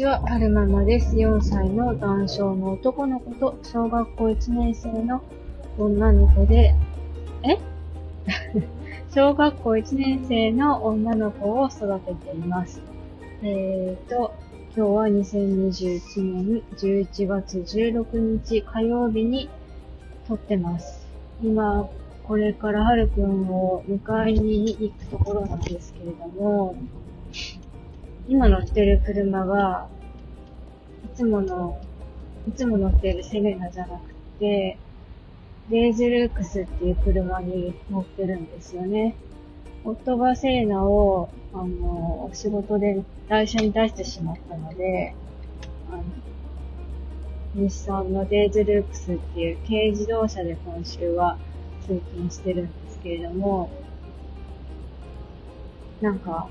ちは、はるままです。4歳の男性の男の子と、小学校1年生の女の子で、え？小学校1年生の女の子を育てています。えーと、今日は2021年11月16日火曜日に撮ってます。今、これからはるくんを迎えに行くところなんですけれども、今乗ってる車が、いつもの、いつも乗ってるセレナじゃなくて、レーズルークスっていう車に乗ってるんですよね。夫がセレナを、あの、仕事で台車に出してしまったので、あの、日産のデーズルークスっていう軽自動車で今週は通勤してるんですけれども、なんか、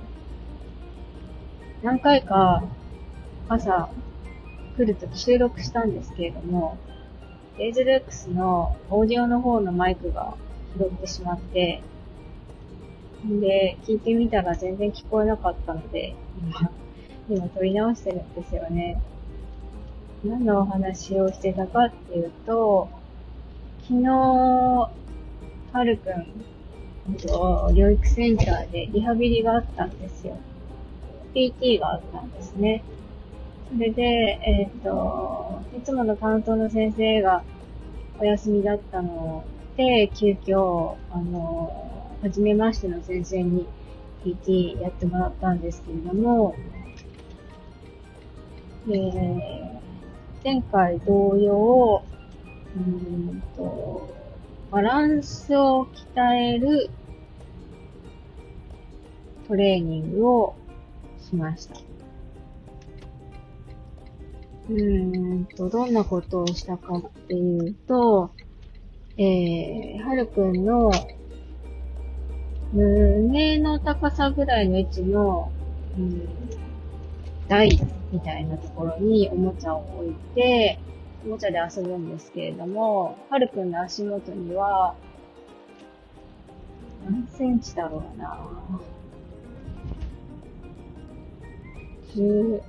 何回か朝来るとき収録したんですけれども、エイズルックスのオーディオの方のマイクが拾ってしまって、で、聞いてみたら全然聞こえなかったので、今、今撮り直してるんですよね。何のお話をしてたかっていうと、昨日、はるくん、療育センターでリハビリがあったんですよ。PT があったんですね。それで、えっ、ー、と、いつもの担当の先生がお休みだったので、急遽、あの、初めましての先生に PT やってもらったんですけれども、えー、前回同様、うんと、バランスを鍛えるトレーニングをしました。うーんと、どんなことをしたかっていうと、えー、はるくんの胸の高さぐらいの位置の、うん、台みたいなところにおもちゃを置いて、おもちゃで遊ぶんですけれども、はるくんの足元には、何センチだろうな10、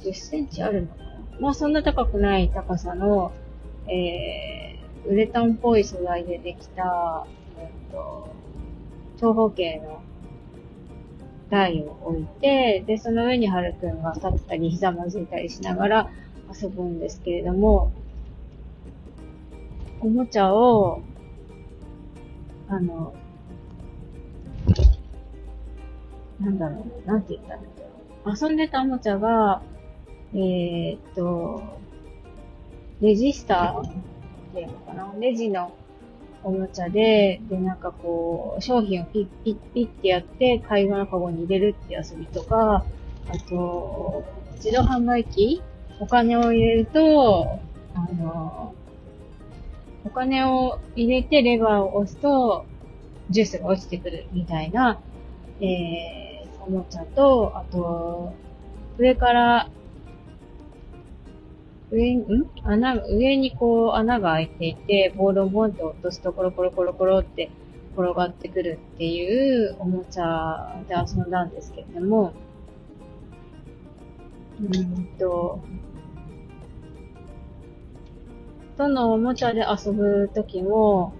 10センチあるのかな？まあそんな高くない高さの、えー、ウレタンっぽい素材でできた、えっと、長方形の台を置いて、で、その上にはるくんが立ったり、ひざまずいたりしながら遊ぶんですけれども、おもちゃを、あの、なんだろう、なんて言ったらいいんだろう。遊んでたおもちゃが、えー、っと、レジスターっていうのかな？レジのおもちゃで、で、なんかこう、商品をピッピッピッってやって、買い物かごに入れるって遊びとか、あと、自動販売機？お金を入れると、あの、お金を入れてレバーを押すと、ジュースが落ちてくるみたいな、えー、おもちゃと、あと、上から、上に、ん？穴、上にこう穴が開いていて、ボールをボンと落とすとコロコロコロコロって転がってくるっていうおもちゃで遊んだんですけれども、うんと、どのおもちゃで遊ぶときも、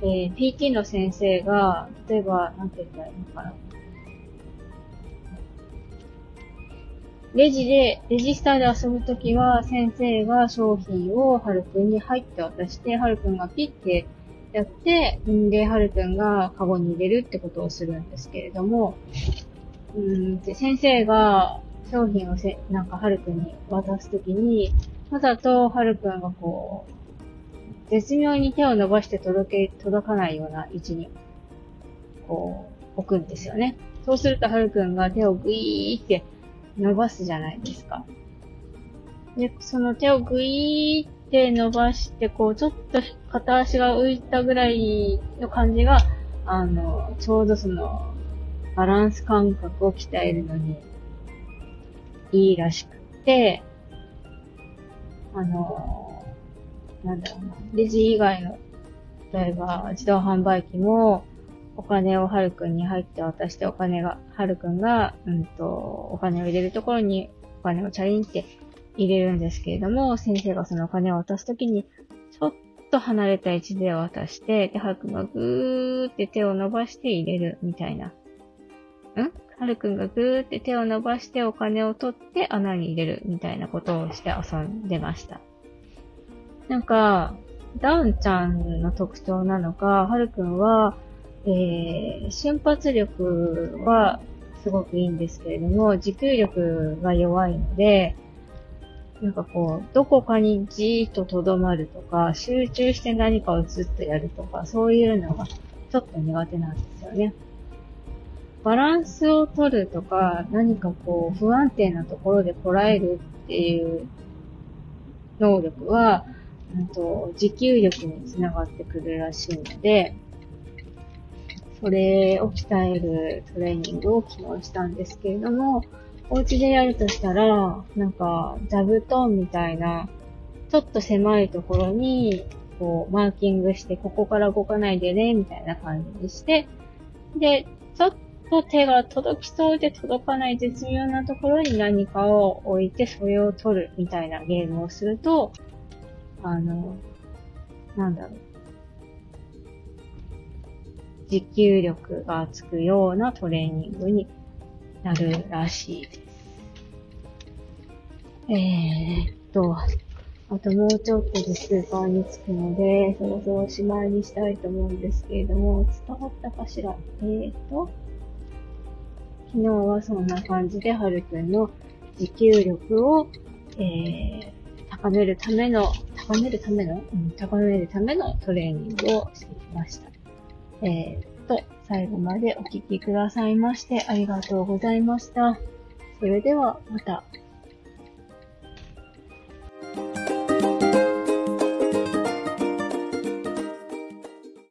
えー、PT の先生が、例えば、なんて言ったらいいのかな。レジで、レジスターで遊ぶときは、先生が商品をはるくんに入って渡して、はるくんがピッてやって、んで、はるくんがカゴに入れるってことをするんですけれども、うんで先生が商品をせ、なんかはるくんに渡すときに、わざとはるくんがこう、絶妙に手を伸ばして届け、届かないような位置に、こう、置くんですよね。そうするとはるくんが手をグイーって伸ばすじゃないですか。で、その手をグイーって伸ばして、こう、ちょっと片足が浮いたぐらいの感じが、あの、ちょうどその、バランス感覚を鍛えるのに、いいらしくて、あの、なんだろうな、レジ以外の、例えば自動販売機も、お金をはるくんに入って渡してお金が、はるくんが、うんと、お金を入れるところにお金をチャリンって入れるんですけれども、先生がそのお金を渡すときに、ちょっと離れた位置で渡して、で、はるくんがぐーって手を伸ばして入れるみたいな。ん？はるくんがぐーって手を伸ばしてお金を取って穴に入れるみたいなことをして遊んでました。なんか、ダウンちゃんの特徴なのか、はるくんは、えー、瞬発力はすごくいいんですけれども、持久力が弱いので、なんかこう、どこかにじーっと留まるとか、集中して何かをずっとやるとか、そういうのがちょっと苦手なんですよね。バランスを取るとか、何かこう、不安定なところでこらえるっていう能力は、うんと、持久力につながってくるらしいので、それを鍛えるトレーニングを昨日したんですけれども、お家でやるとしたら、なんか、座布団みたいな、ちょっと狭いところに、こう、マーキングして、ここから動かないでね、みたいな感じにして、で、ちょっと手が届きそうで届かない絶妙なところに何かを置いて、それを取るみたいなゲームをすると、あの、なんだろう。持久力がつくようなトレーニングになるらしいです。えー、っと、あともうちょっとでスーパーに着くので、そろそろおしまいにしたいと思うんですけれども、伝わったかしら？えー、っと、昨日はそんな感じで、はるくんの持久力を、えー、高めるための、高めるための、うん、高めるためのトレーニングをしてきました。えー、っと、最後までお聴きくださいましてありがとうございました。それではまた。